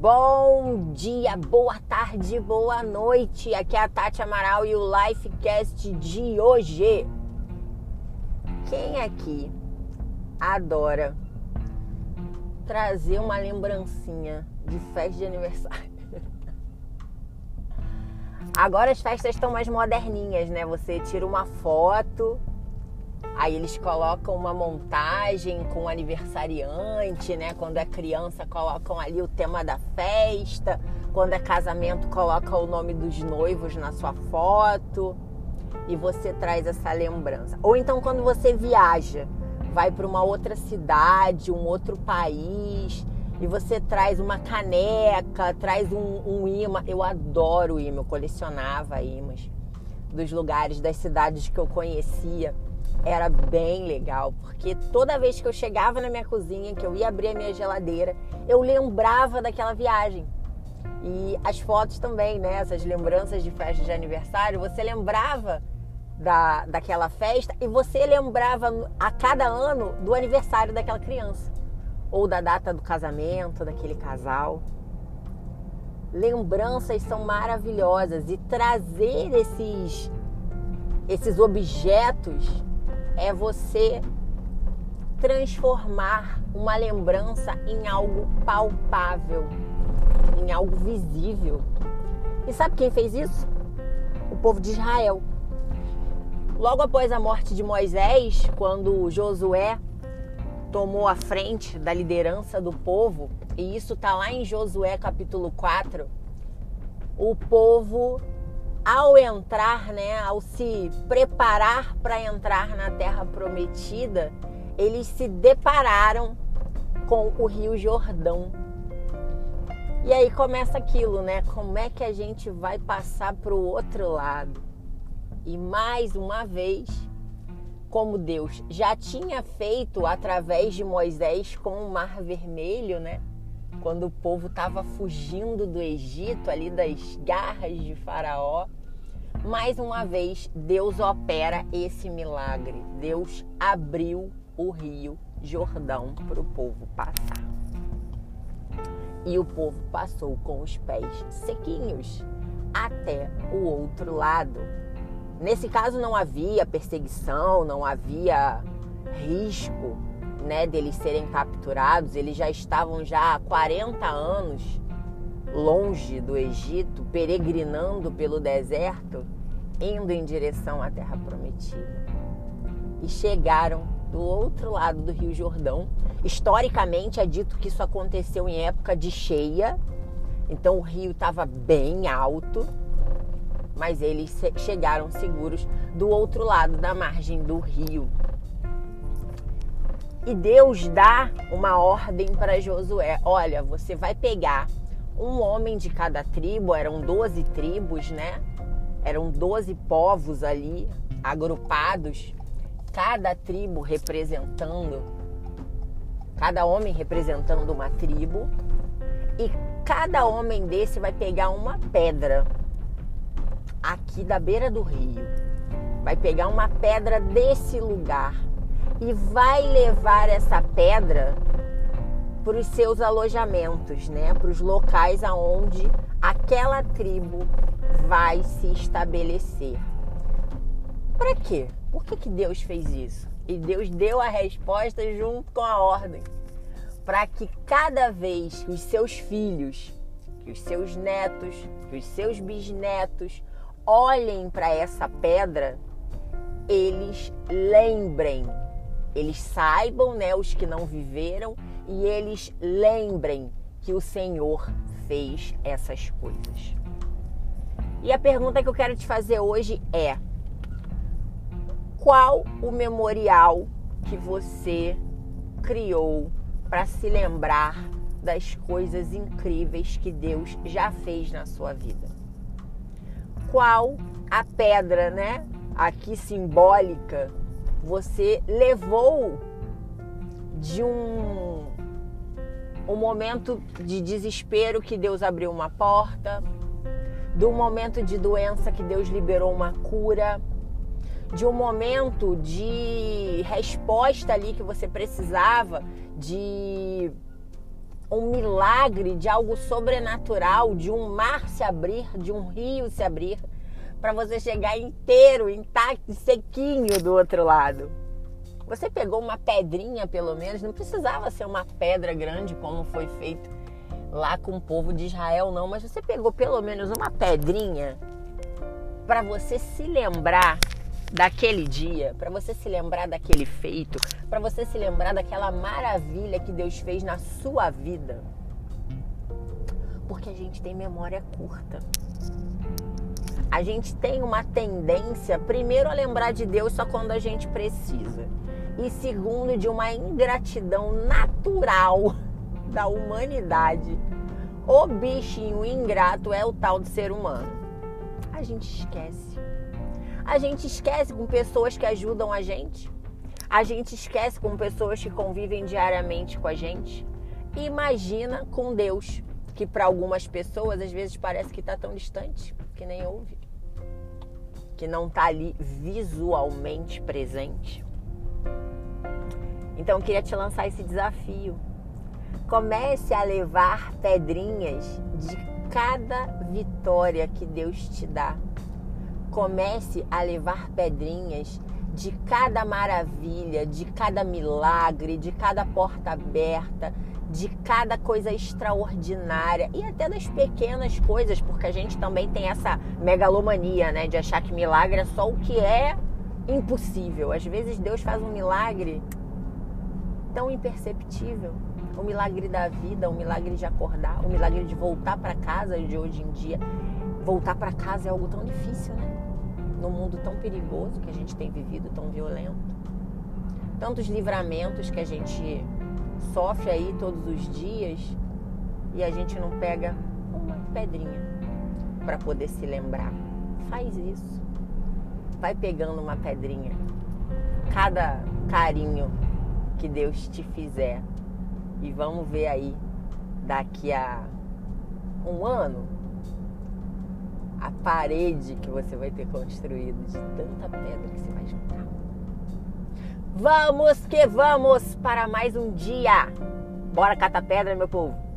Bom dia, boa tarde, boa noite. Aqui é a Tati Amaral e o Lifecast de hoje. Quem aqui adora trazer uma lembrancinha de festa de aniversário? Agora as festas estão mais moderninhas, né? Você tira uma foto Aí eles colocam uma montagem com o aniversariante, né? Quando é criança, colocam ali o tema da festa. Quando é casamento, coloca o nome dos noivos na sua foto. E você traz essa lembrança. Ou então quando você viaja, vai para uma outra cidade, um outro país, e você traz uma caneca, traz um, um imã. Eu adoro imã, eu colecionava imãs dos lugares, das cidades que eu conhecia era bem legal, porque toda vez que eu chegava na minha cozinha, que eu ia abrir a minha geladeira, eu lembrava daquela viagem. E as fotos também, né? Essas lembranças de festa de aniversário, você lembrava da, daquela festa e você lembrava a cada ano do aniversário daquela criança. Ou da data do casamento daquele casal. Lembranças são maravilhosas e trazer esses, esses objetos é você transformar uma lembrança em algo palpável, em algo visível. E sabe quem fez isso? O povo de Israel. Logo após a morte de Moisés, quando Josué tomou a frente da liderança do povo, e isso está lá em Josué capítulo 4, o povo ao entrar, né, ao se preparar para entrar na terra prometida, eles se depararam com o Rio Jordão. E aí começa aquilo, né? Como é que a gente vai passar para o outro lado? E mais uma vez, como Deus já tinha feito através de Moisés com o Mar Vermelho, né? Quando o povo estava fugindo do Egito, ali das garras de Faraó, mais uma vez, Deus opera esse milagre. Deus abriu o rio Jordão para o povo passar. E o povo passou com os pés sequinhos até o outro lado. Nesse caso não havia perseguição, não havia risco, né, deles serem capturados. Eles já estavam já há 40 anos longe do Egito, peregrinando pelo deserto, indo em direção à terra prometida. E chegaram do outro lado do Rio Jordão. Historicamente é dito que isso aconteceu em época de cheia, então o rio estava bem alto, mas eles chegaram seguros do outro lado da margem do rio. E Deus dá uma ordem para Josué: olha, você vai pegar um homem de cada tribo, eram 12 tribos, né? Eram 12 povos ali agrupados, cada tribo representando, cada homem representando uma tribo, e cada homem desse vai pegar uma pedra aqui da beira do rio. Vai pegar uma pedra desse lugar e vai levar essa pedra para os seus alojamentos, né? Para os locais aonde aquela tribo vai se estabelecer. Para quê? Por que, que Deus fez isso? E Deus deu a resposta junto com a ordem. Para que cada vez os seus filhos, que os seus netos, que os seus bisnetos olhem para essa pedra, eles lembrem, eles saibam, né, os que não viveram, e eles lembrem que o Senhor fez essas coisas. E a pergunta que eu quero te fazer hoje é: qual o memorial que você criou para se lembrar das coisas incríveis que Deus já fez na sua vida? Qual a pedra, né? Aqui simbólica, você levou de um um momento de desespero que Deus abriu uma porta, um momento de doença que Deus liberou uma cura, de um momento de resposta ali que você precisava de um milagre de algo sobrenatural, de um mar se abrir, de um rio se abrir, para você chegar inteiro, intacto, sequinho do outro lado. Você pegou uma pedrinha, pelo menos, não precisava ser uma pedra grande como foi feito lá com o povo de Israel, não, mas você pegou pelo menos uma pedrinha para você se lembrar daquele dia, para você se lembrar daquele feito, para você se lembrar daquela maravilha que Deus fez na sua vida. Porque a gente tem memória curta. A gente tem uma tendência, primeiro, a lembrar de Deus só quando a gente precisa, e segundo, de uma ingratidão natural da humanidade. O bichinho ingrato é o tal de ser humano. A gente esquece. A gente esquece com pessoas que ajudam a gente. A gente esquece com pessoas que convivem diariamente com a gente. Imagina com Deus, que para algumas pessoas às vezes parece que está tão distante que nem ouve, que não está ali visualmente presente. Então eu queria te lançar esse desafio. Comece a levar pedrinhas de cada vitória que Deus te dá comece a levar pedrinhas de cada maravilha, de cada milagre, de cada porta aberta, de cada coisa extraordinária e até das pequenas coisas, porque a gente também tem essa megalomania, né, de achar que milagre é só o que é impossível. Às vezes Deus faz um milagre tão imperceptível, o milagre da vida, o milagre de acordar, o milagre de voltar para casa de hoje em dia. Voltar para casa é algo tão difícil, né? no mundo tão perigoso que a gente tem vivido, tão violento. Tantos livramentos que a gente sofre aí todos os dias e a gente não pega uma pedrinha para poder se lembrar. Faz isso. Vai pegando uma pedrinha. Cada carinho que Deus te fizer. E vamos ver aí daqui a um ano a parede que você vai ter construído de tanta pedra que você vai juntar. Vamos que vamos para mais um dia. Bora catar pedra, meu povo.